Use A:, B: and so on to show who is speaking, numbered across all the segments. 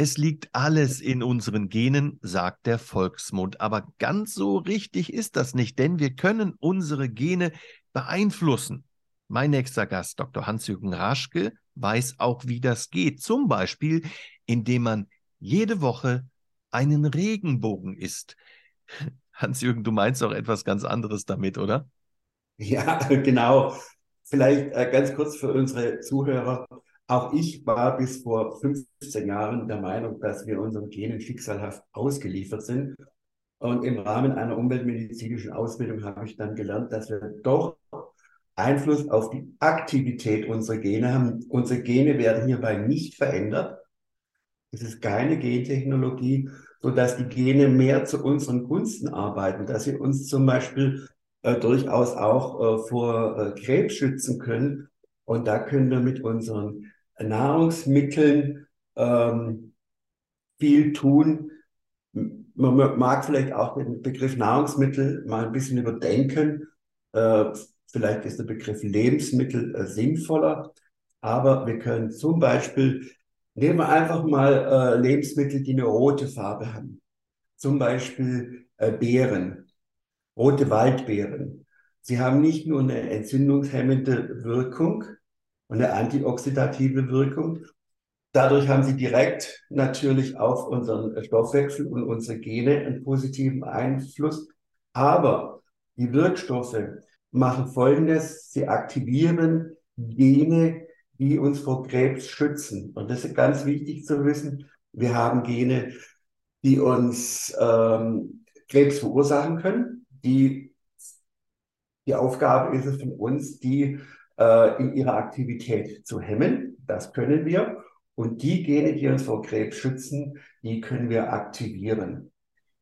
A: Es liegt alles in unseren Genen, sagt der Volksmund. Aber ganz so richtig ist das nicht, denn wir können unsere Gene beeinflussen. Mein nächster Gast, Dr. Hans-Jürgen Raschke, weiß auch, wie das geht. Zum Beispiel, indem man jede Woche einen Regenbogen isst. Hans-Jürgen, du meinst auch etwas ganz anderes damit, oder?
B: Ja, genau. Vielleicht äh, ganz kurz für unsere Zuhörer. Auch ich war bis vor 15 Jahren der Meinung, dass wir unseren Genen schicksalhaft ausgeliefert sind. Und im Rahmen einer umweltmedizinischen Ausbildung habe ich dann gelernt, dass wir doch Einfluss auf die Aktivität unserer Gene haben. Unsere Gene werden hierbei nicht verändert. Es ist keine Gentechnologie, sodass die Gene mehr zu unseren Gunsten arbeiten, dass sie uns zum Beispiel äh, durchaus auch äh, vor äh, Krebs schützen können. Und da können wir mit unseren Nahrungsmitteln ähm, viel tun. Man mag vielleicht auch den Begriff Nahrungsmittel mal ein bisschen überdenken. Äh, vielleicht ist der Begriff Lebensmittel äh, sinnvoller. Aber wir können zum Beispiel, nehmen wir einfach mal äh, Lebensmittel, die eine rote Farbe haben. Zum Beispiel äh, Beeren, rote Waldbeeren. Sie haben nicht nur eine entzündungshemmende Wirkung, und eine antioxidative Wirkung. Dadurch haben sie direkt natürlich auf unseren Stoffwechsel und unsere Gene einen positiven Einfluss. Aber die Wirkstoffe machen Folgendes. Sie aktivieren Gene, die uns vor Krebs schützen. Und das ist ganz wichtig zu wissen. Wir haben Gene, die uns ähm, Krebs verursachen können. Die, die Aufgabe ist es von uns, die äh, in ihrer Aktivität zu hemmen. Das können wir. Und die Gene, die uns vor Krebs schützen, die können wir aktivieren.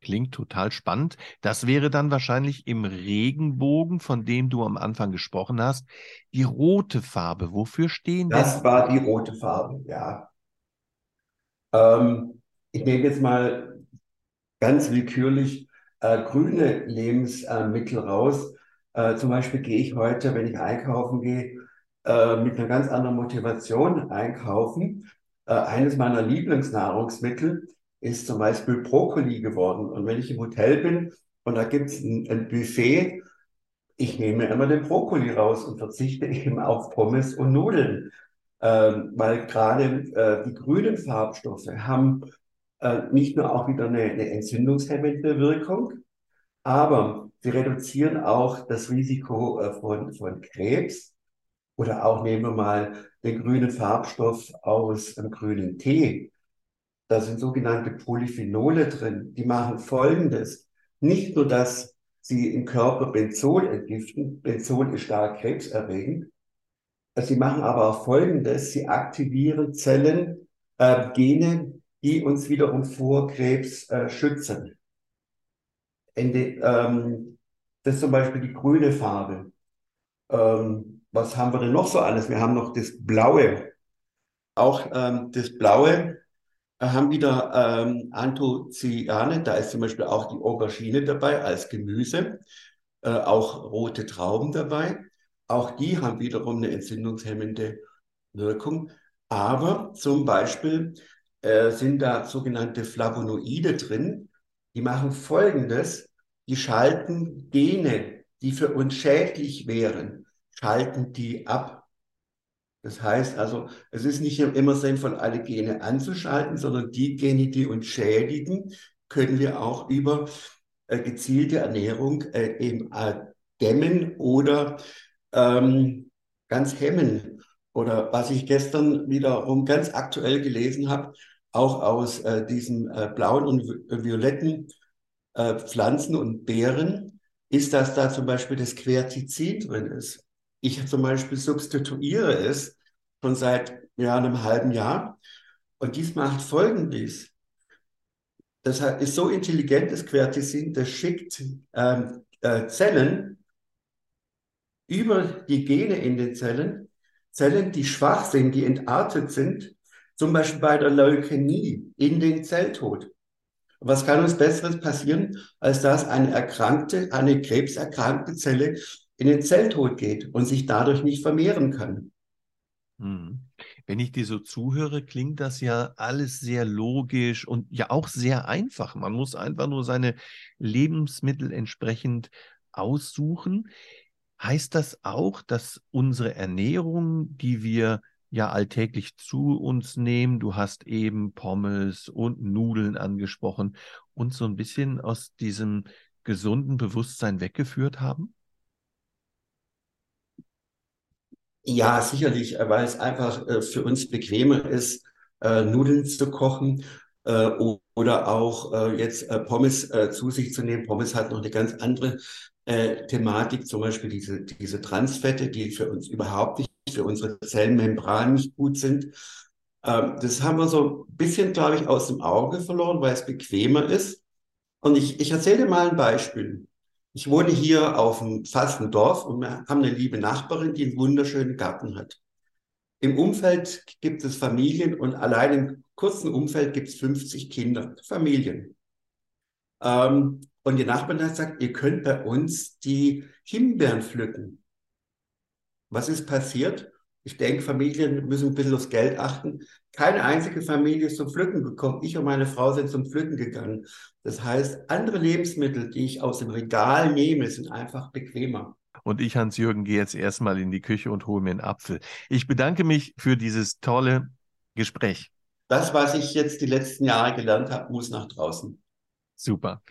A: Klingt total spannend. Das wäre dann wahrscheinlich im Regenbogen, von dem du am Anfang gesprochen hast, die rote Farbe. Wofür stehen
B: das? Das war die rote Farbe, ja. Ähm, ich nehme jetzt mal ganz willkürlich äh, grüne Lebensmittel raus. Äh, zum Beispiel gehe ich heute, wenn ich einkaufen gehe, äh, mit einer ganz anderen Motivation einkaufen. Äh, eines meiner Lieblingsnahrungsmittel ist zum Beispiel Brokkoli geworden. Und wenn ich im Hotel bin und da gibt es ein, ein Buffet, ich nehme immer den Brokkoli raus und verzichte eben auf Pommes und Nudeln. Ähm, weil gerade äh, die grünen Farbstoffe haben äh, nicht nur auch wieder eine, eine entzündungshemmende Wirkung, aber sie reduzieren auch das Risiko äh, von, von Krebs. Oder auch nehmen wir mal den grünen Farbstoff aus einem grünen Tee. Da sind sogenannte Polyphenole drin. Die machen Folgendes. Nicht nur, dass sie im Körper Benzol entgiften. Benzol ist stark krebserregend. Sie machen aber auch Folgendes. Sie aktivieren Zellen, äh, Gene, die uns wiederum vor Krebs äh, schützen. Ende, ähm, das ist zum Beispiel die grüne Farbe. Ähm, was haben wir denn noch so alles? Wir haben noch das Blaue. Auch ähm, das Blaue äh, haben wieder ähm, Anthocyane. Da ist zum Beispiel auch die Aubergine dabei als Gemüse. Äh, auch rote Trauben dabei. Auch die haben wiederum eine entzündungshemmende Wirkung. Aber zum Beispiel äh, sind da sogenannte Flavonoide drin. Die machen Folgendes die schalten Gene, die für uns schädlich wären, schalten die ab. Das heißt also, es ist nicht immer sinnvoll, alle Gene anzuschalten, sondern die Gene, die uns schädigen, können wir auch über äh, gezielte Ernährung äh, eben äh, dämmen oder ähm, ganz hemmen. Oder was ich gestern wiederum ganz aktuell gelesen habe, auch aus äh, diesem äh, blauen und violetten äh, Pflanzen und Beeren, ist, dass da zum Beispiel das Quercitin drin ist. Ich zum Beispiel substituiere es schon seit ja, einem halben Jahr und dies macht Folgendes. Das ist so intelligent, das Quercitin, das schickt ähm, äh, Zellen über die Gene in den Zellen, Zellen, die schwach sind, die entartet sind, zum Beispiel bei der Leukämie in den Zelltod. Was kann uns Besseres passieren, als dass eine erkrankte, eine krebserkrankte Zelle in den Zelltod geht und sich dadurch nicht vermehren kann?
A: Hm. Wenn ich dir so zuhöre, klingt das ja alles sehr logisch und ja auch sehr einfach. Man muss einfach nur seine Lebensmittel entsprechend aussuchen. Heißt das auch, dass unsere Ernährung, die wir ja alltäglich zu uns nehmen. Du hast eben Pommes und Nudeln angesprochen und so ein bisschen aus diesem gesunden Bewusstsein weggeführt haben?
B: Ja, sicherlich, äh, weil es einfach äh, für uns bequemer ist, äh, Nudeln zu kochen oder auch jetzt Pommes zu sich zu nehmen. Pommes hat noch eine ganz andere Thematik, zum Beispiel diese, diese Transfette, die für uns überhaupt nicht für unsere Zellmembran nicht gut sind. Ähm, das haben wir so ein bisschen, glaube ich, aus dem Auge verloren, weil es bequemer ist. Und ich, ich erzähle dir mal ein Beispiel. Ich wohne hier auf einem fast Dorf und wir haben eine liebe Nachbarin, die einen wunderschönen Garten hat. Im Umfeld gibt es Familien und allein im kurzen Umfeld gibt es 50 Kinder, Familien. Ähm, und die Nachbarin hat gesagt, ihr könnt bei uns die Himbeeren pflücken. Was ist passiert? Ich denke, Familien müssen ein bisschen aufs Geld achten. Keine einzige Familie ist zum Pflücken gekommen. Ich und meine Frau sind zum Pflücken gegangen. Das heißt, andere Lebensmittel, die ich aus dem Regal nehme, sind einfach bequemer.
A: Und ich, Hans-Jürgen, gehe jetzt erstmal in die Küche und hole mir einen Apfel. Ich bedanke mich für dieses tolle Gespräch.
B: Das, was ich jetzt die letzten Jahre gelernt habe, muss nach draußen.
A: Super.